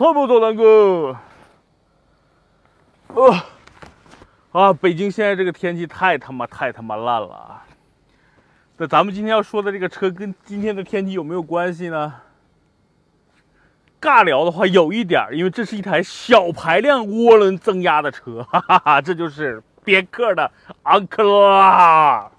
太不走，南哥。呃，啊，北京现在这个天气太他妈太他妈烂了啊！那咱们今天要说的这个车跟今天的天气有没有关系呢？尬聊的话有一点，因为这是一台小排量涡轮增压的车，哈哈哈，这就是别克的昂克拉。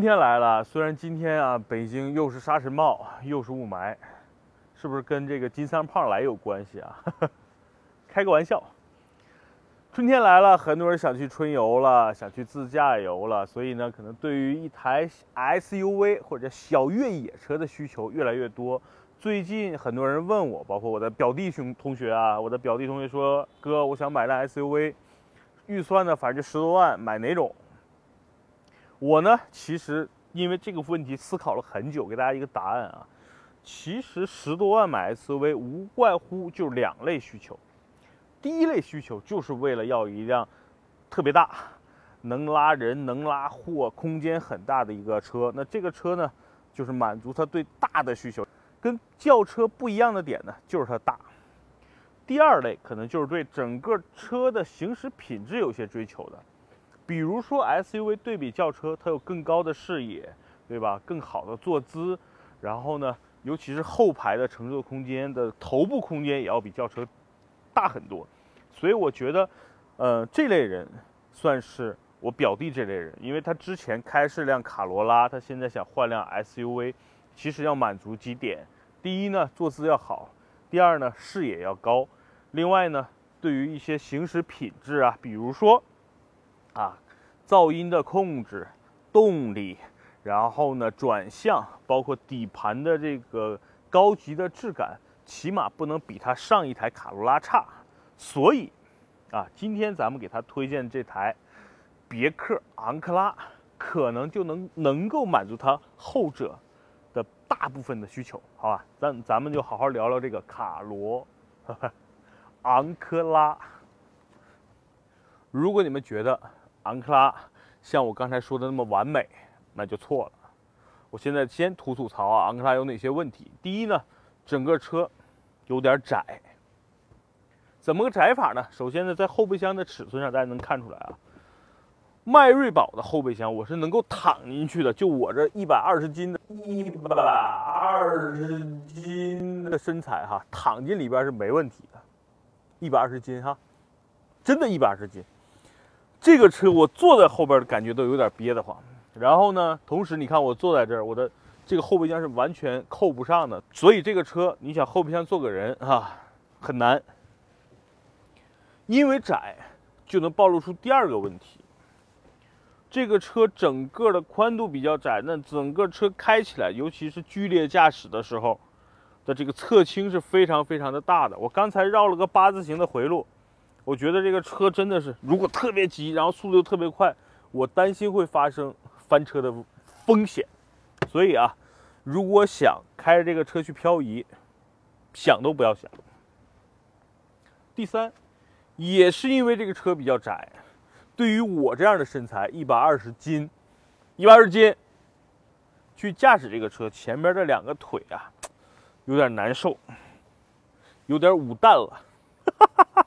春天来了，虽然今天啊，北京又是沙尘暴，又是雾霾，是不是跟这个金三胖来有关系啊？开个玩笑。春天来了，很多人想去春游了，想去自驾游了，所以呢，可能对于一台 SUV 或者小越野车的需求越来越多。最近很多人问我，包括我的表弟兄同学啊，我的表弟同学说：“哥，我想买辆 SUV，预算呢，反正就十多万，买哪种？”我呢，其实因为这个问题思考了很久，给大家一个答案啊。其实十多万买 SUV 无外乎就两类需求。第一类需求就是为了要一辆特别大、能拉人、能拉货、空间很大的一个车。那这个车呢，就是满足他对大的需求。跟轿车不一样的点呢，就是它大。第二类可能就是对整个车的行驶品质有些追求的。比如说 SUV 对比轿车，它有更高的视野，对吧？更好的坐姿，然后呢，尤其是后排的乘坐空间的头部空间也要比轿车大很多。所以我觉得，呃，这类人算是我表弟这类人，因为他之前开是辆卡罗拉，他现在想换辆 SUV，其实要满足几点：第一呢，坐姿要好；第二呢，视野要高；另外呢，对于一些行驶品质啊，比如说。啊，噪音的控制、动力，然后呢转向，包括底盘的这个高级的质感，起码不能比它上一台卡罗拉差。所以，啊，今天咱们给他推荐这台别克昂克拉，可能就能能够满足他后者的大部分的需求，好吧？咱咱们就好好聊聊这个卡罗昂克拉。如果你们觉得，昂克拉像我刚才说的那么完美，那就错了。我现在先吐吐槽啊，昂克拉有哪些问题？第一呢，整个车有点窄。怎么个窄法呢？首先呢，在后备箱的尺寸上，大家能看出来啊。迈锐宝的后备箱我是能够躺进去的，就我这一百二十斤的，一百二十斤的身材哈，躺进里边是没问题的。一百二十斤哈，真的一百二十斤。这个车我坐在后边的感觉都有点憋得慌，然后呢，同时你看我坐在这儿，我的这个后备箱是完全扣不上的，所以这个车你想后备箱坐个人啊，很难。因为窄，就能暴露出第二个问题。这个车整个的宽度比较窄，那整个车开起来，尤其是剧烈驾驶的时候的这个侧倾是非常非常的大的。我刚才绕了个八字形的回路。我觉得这个车真的是，如果特别急，然后速度又特别快，我担心会发生翻车的风险。所以啊，如果想开着这个车去漂移，想都不要想。第三，也是因为这个车比较窄，对于我这样的身材，一百二十斤，一百二十斤，去驾驶这个车，前边这两个腿啊，有点难受，有点捂蛋了。哈哈哈哈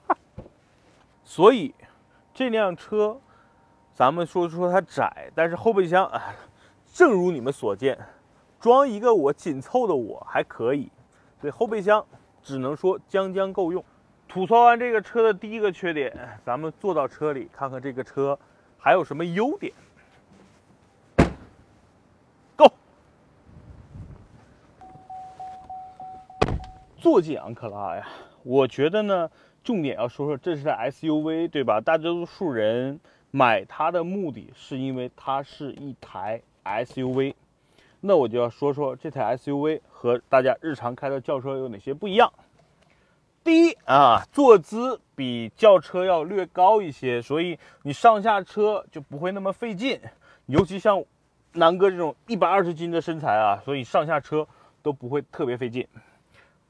所以，这辆车，咱们说说它窄，但是后备箱啊，正如你们所见，装一个我紧凑的我还可以，所以后备箱只能说将将够用。吐槽完这个车的第一个缺点，咱们坐到车里看看这个车还有什么优点。Go，坐进昂克拉呀，我觉得呢。重点要说说，这是台 SUV，对吧？大多数人买它的目的是因为它是一台 SUV。那我就要说说这台 SUV 和大家日常开的轿车有哪些不一样。第一啊，坐姿比轿车要略高一些，所以你上下车就不会那么费劲。尤其像南哥这种一百二十斤的身材啊，所以上下车都不会特别费劲。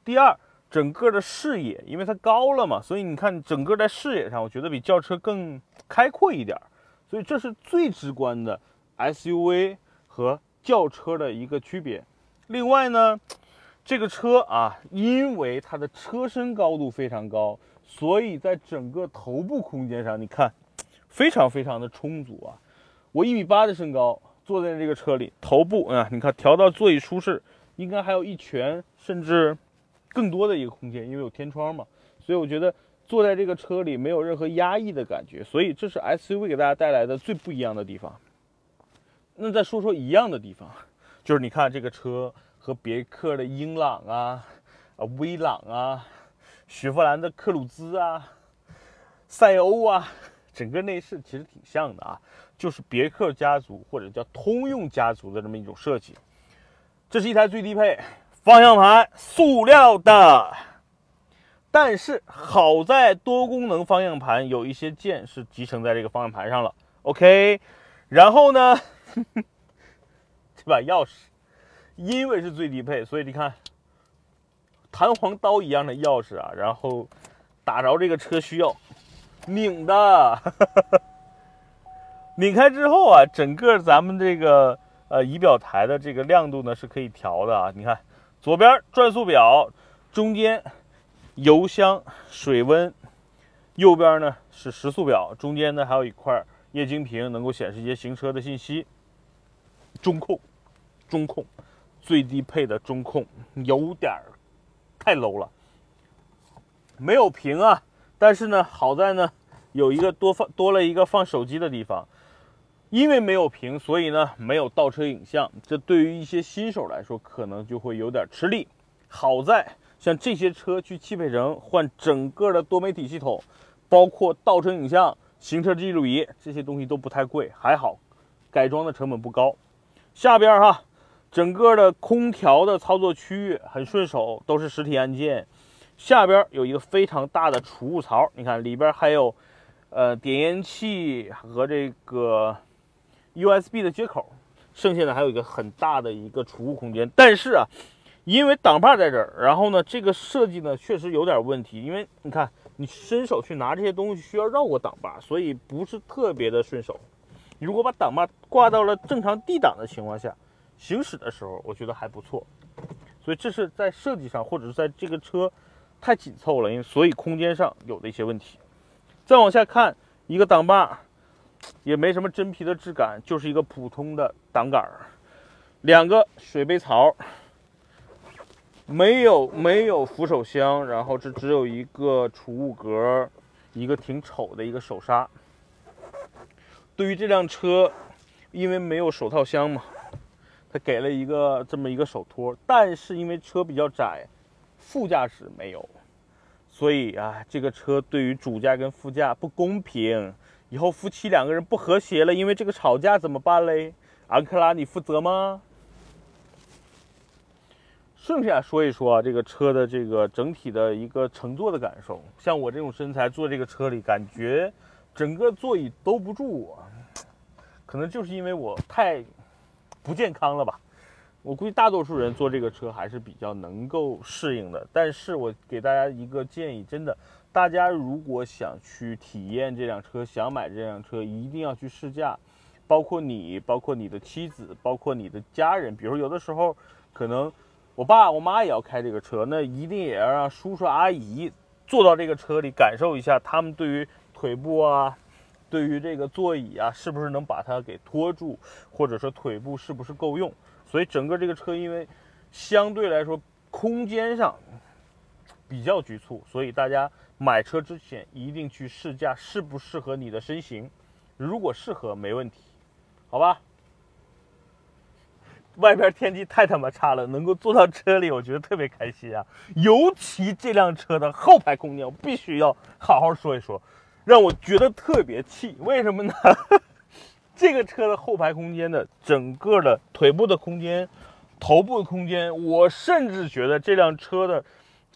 第二。整个的视野，因为它高了嘛，所以你看整个在视野上，我觉得比轿车更开阔一点。所以这是最直观的 SUV 和轿车的一个区别。另外呢，这个车啊，因为它的车身高度非常高，所以在整个头部空间上，你看非常非常的充足啊。我一米八的身高，坐在这个车里，头部啊，你看调到座椅舒适，应该还有一拳甚至。更多的一个空间，因为有天窗嘛，所以我觉得坐在这个车里没有任何压抑的感觉，所以这是 SUV 给大家带来的最不一样的地方。那再说说一样的地方，就是你看这个车和别克的英朗啊、啊威朗啊、雪佛兰的克鲁兹啊、赛欧啊，整个内饰其实挺像的啊，就是别克家族或者叫通用家族的这么一种设计。这是一台最低配。方向盘塑料的，但是好在多功能方向盘有一些键是集成在这个方向盘上了。OK，然后呢，这把钥匙，因为是最低配，所以你看，弹簧刀一样的钥匙啊，然后打着这个车需要拧的，拧开之后啊，整个咱们这个呃仪表台的这个亮度呢是可以调的啊，你看。左边转速表，中间油箱水温，右边呢是时速表，中间呢还有一块液晶屏，能够显示一些行车的信息。中控，中控，最低配的中控有点太 low 了，没有屏啊，但是呢好在呢有一个多放多了一个放手机的地方。因为没有屏，所以呢没有倒车影像，这对于一些新手来说可能就会有点吃力。好在像这些车去汽配城换整个的多媒体系统，包括倒车影像、行车记录仪这些东西都不太贵，还好，改装的成本不高。下边哈，整个的空调的操作区域很顺手，都是实体按键。下边有一个非常大的储物槽，你看里边还有，呃，点烟器和这个。USB 的接口，剩下的还有一个很大的一个储物空间。但是啊，因为挡把在这儿，然后呢，这个设计呢确实有点问题。因为你看，你伸手去拿这些东西需要绕过挡把，所以不是特别的顺手。如果把挡把挂到了正常 D 档的情况下，行驶的时候，我觉得还不错。所以这是在设计上，或者是在这个车太紧凑了，因为所以空间上有的一些问题。再往下看，一个挡把。也没什么真皮的质感，就是一个普通的挡杆儿，两个水杯槽，没有没有扶手箱，然后这只有一个储物格，一个挺丑的一个手刹。对于这辆车，因为没有手套箱嘛，它给了一个这么一个手托，但是因为车比较窄，副驾驶没有，所以啊，这个车对于主驾跟副驾不公平。以后夫妻两个人不和谐了，因为这个吵架怎么办嘞？安克拉，你负责吗？剩下说一说啊，这个车的这个整体的一个乘坐的感受。像我这种身材坐这个车里，感觉整个座椅兜不住我，可能就是因为我太不健康了吧。我估计大多数人坐这个车还是比较能够适应的。但是我给大家一个建议，真的。大家如果想去体验这辆车，想买这辆车，一定要去试驾，包括你，包括你的妻子，包括你的家人。比如有的时候，可能我爸我妈也要开这个车，那一定也要让叔叔阿姨坐到这个车里，感受一下他们对于腿部啊，对于这个座椅啊，是不是能把它给托住，或者说腿部是不是够用。所以整个这个车，因为相对来说空间上比较局促，所以大家。买车之前一定去试驾，适不适合你的身形？如果适合，没问题，好吧？外边天气太他妈差了，能够坐到车里，我觉得特别开心啊！尤其这辆车的后排空间，我必须要好好说一说，让我觉得特别气。为什么呢？这个车的后排空间的整个的腿部的空间、头部的空间，我甚至觉得这辆车的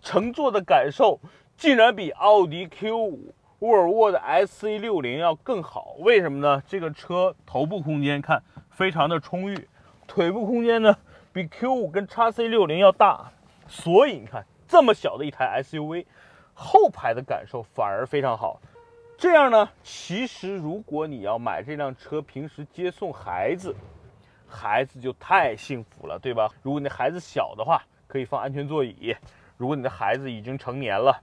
乘坐的感受。竟然比奥迪 Q5、沃尔沃的 SC60 要更好，为什么呢？这个车头部空间看非常的充裕，腿部空间呢比 Q5 跟 x C60 要大，所以你看这么小的一台 SUV，后排的感受反而非常好。这样呢，其实如果你要买这辆车，平时接送孩子，孩子就太幸福了，对吧？如果你的孩子小的话，可以放安全座椅；如果你的孩子已经成年了，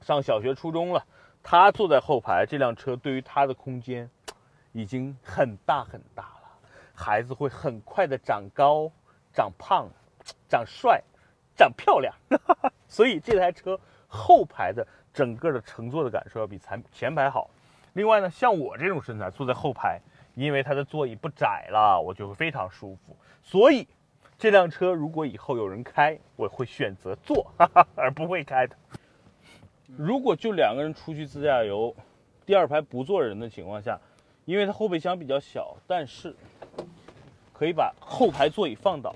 上小学、初中了，他坐在后排，这辆车对于他的空间已经很大很大了。孩子会很快的长高、长胖、长帅、长漂亮，所以这台车后排的。整个的乘坐的感受要比前前排好。另外呢，像我这种身材坐在后排，因为它的座椅不窄了，我就会非常舒服。所以这辆车如果以后有人开，我会选择坐，而不会开的。如果就两个人出去自驾游，第二排不坐人的情况下，因为它后备箱比较小，但是可以把后排座椅放倒。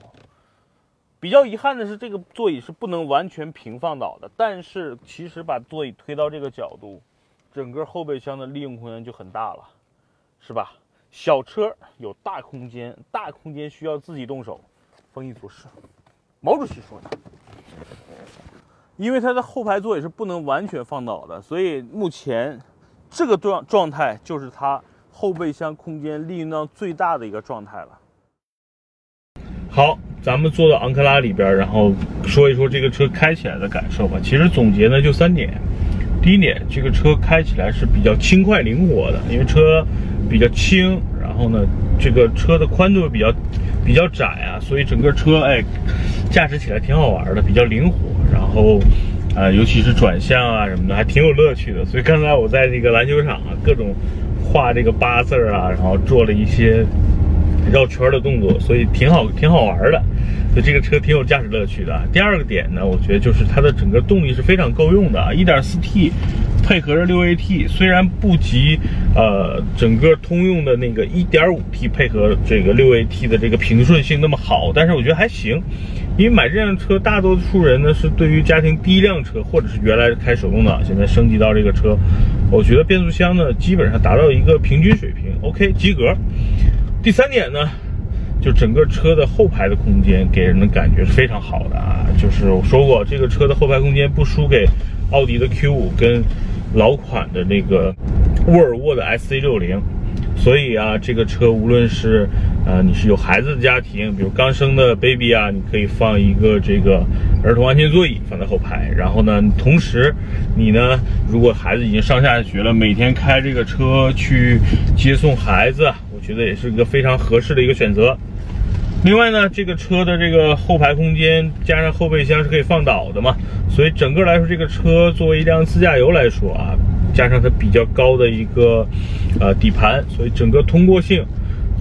比较遗憾的是，这个座椅是不能完全平放倒的。但是，其实把座椅推到这个角度，整个后备箱的利用空间就很大了，是吧？小车有大空间，大空间需要自己动手。丰衣足食。毛主席说的。因为它的后排座椅是不能完全放倒的，所以目前这个状状态就是它后备箱空间利用到最大的一个状态了。好。咱们坐到昂克拉里边，然后说一说这个车开起来的感受吧。其实总结呢就三点。第一点，这个车开起来是比较轻快灵活的，因为车比较轻，然后呢，这个车的宽度比较比较窄啊，所以整个车哎驾驶起来挺好玩的，比较灵活。然后啊，尤其是转向啊什么的，还挺有乐趣的。所以刚才我在这个篮球场啊，各种画这个八字啊，然后做了一些。绕圈的动作，所以挺好，挺好玩的。所以这个车挺有驾驶乐趣的。第二个点呢，我觉得就是它的整个动力是非常够用的啊，1.4T 配合着 6AT，虽然不及呃整个通用的那个 1.5T 配合这个 6AT 的这个平顺性那么好，但是我觉得还行。因为买这辆车，大多数人呢是对于家庭第一辆车，或者是原来开手动挡，现在升级到这个车，我觉得变速箱呢基本上达到一个平均水平，OK 及格。第三点呢，就整个车的后排的空间给人的感觉是非常好的啊。就是我说过，这个车的后排空间不输给奥迪的 Q5 跟老款的那个沃尔沃的 SC60。所以啊，这个车无论是呃你是有孩子的家庭，比如刚生的 baby 啊，你可以放一个这个儿童安全座椅放在后排。然后呢，同时你呢，如果孩子已经上下学了，每天开这个车去接送孩子。我觉得也是一个非常合适的一个选择。另外呢，这个车的这个后排空间加上后备箱是可以放倒的嘛，所以整个来说，这个车作为一辆自驾游来说啊，加上它比较高的一个呃底盘，所以整个通过性，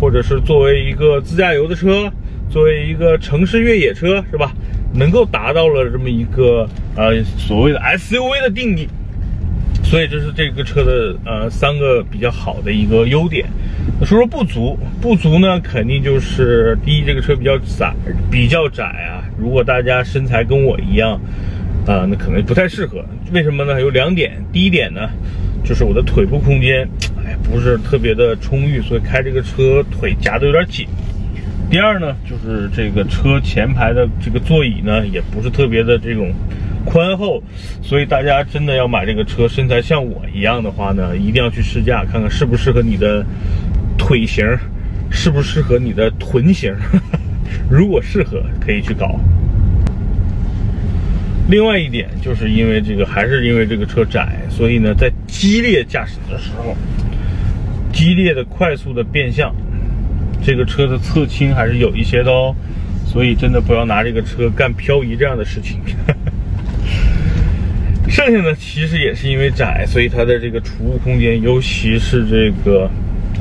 或者是作为一个自驾游的车，作为一个城市越野车是吧，能够达到了这么一个呃所谓的 SUV 的定义。所以这是这个车的呃三个比较好的一个优点。说说不足，不足呢，肯定就是第一，这个车比较窄，比较窄啊。如果大家身材跟我一样，啊，那可能不太适合。为什么呢？有两点。第一点呢，就是我的腿部空间，哎，不是特别的充裕，所以开这个车腿夹的有点紧。第二呢，就是这个车前排的这个座椅呢，也不是特别的这种。宽厚，所以大家真的要买这个车，身材像我一样的话呢，一定要去试驾，看看适不适合你的腿型，适不适合你的臀型。如果适合，可以去搞。另外一点，就是因为这个，还是因为这个车窄，所以呢，在激烈驾驶的时候，激烈的、快速的变向，这个车的侧倾还是有一些的哦。所以真的不要拿这个车干漂移这样的事情。剩下的，其实也是因为窄，所以它的这个储物空间，尤其是这个，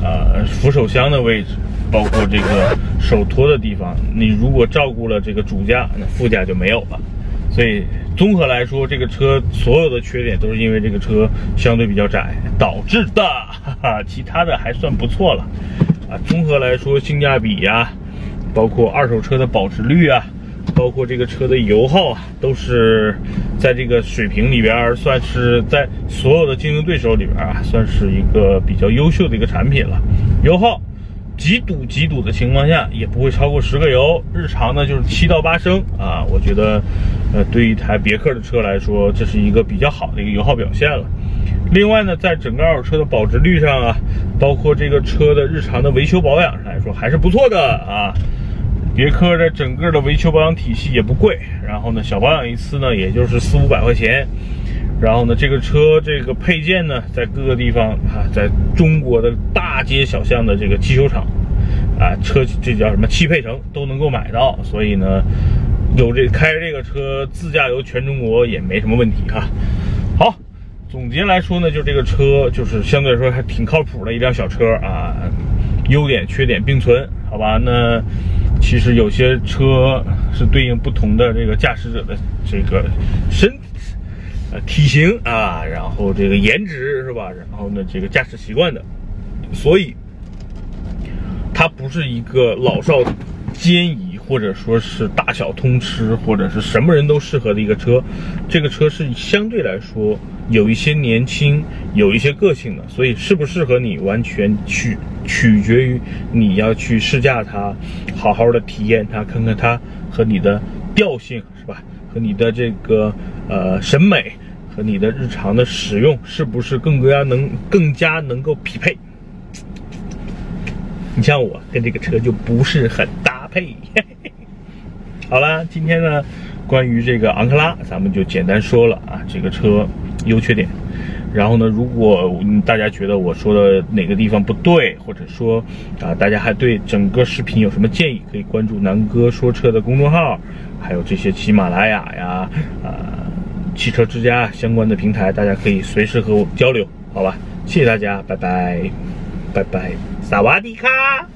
呃，扶手箱的位置，包括这个手托的地方，你如果照顾了这个主驾，那副驾就没有了。所以综合来说，这个车所有的缺点都是因为这个车相对比较窄导致的，哈哈，其他的还算不错了。啊，综合来说，性价比呀，包括二手车的保值率啊。包括这个车的油耗啊，都是在这个水平里边，算是在所有的竞争对手里边啊，算是一个比较优秀的一个产品了。油耗极堵极堵的情况下，也不会超过十个油。日常呢就是七到八升啊，我觉得，呃，对一台别克的车来说，这是一个比较好的一个油耗表现了。另外呢，在整个二手车的保值率上啊，包括这个车的日常的维修保养上来说，还是不错的啊。别克的整个的维修保养体系也不贵，然后呢，小保养一次呢，也就是四五百块钱。然后呢，这个车这个配件呢，在各个地方啊，在中国的大街小巷的这个汽修厂，啊，车这叫什么汽配城都能够买到。所以呢，有这开这个车自驾游全中国也没什么问题哈。好，总结来说呢，就这个车就是相对来说还挺靠谱的一辆小车啊，优点缺点并存，好吧？那其实有些车是对应不同的这个驾驶者的这个身。体型啊，然后这个颜值是吧？然后呢，这个驾驶习惯的，所以它不是一个老少皆宜，或者说是大小通吃，或者是什么人都适合的一个车。这个车是相对来说有一些年轻，有一些个性的，所以适不适合你，完全取取决于你要去试驾它，好好的体验它，看看它和你的调性是吧？和你的这个呃审美。和你的日常的使用是不是更加能更加能够匹配？你像我跟这个车就不是很搭配。好了，今天呢，关于这个昂克拉，咱们就简单说了啊，这个车优缺点。然后呢，如果大家觉得我说的哪个地方不对，或者说啊，大家还对整个视频有什么建议，可以关注南哥说车的公众号，还有这些喜马拉雅呀，啊。汽车之家相关的平台，大家可以随时和我交流，好吧？谢谢大家，拜拜，拜拜，萨瓦迪卡。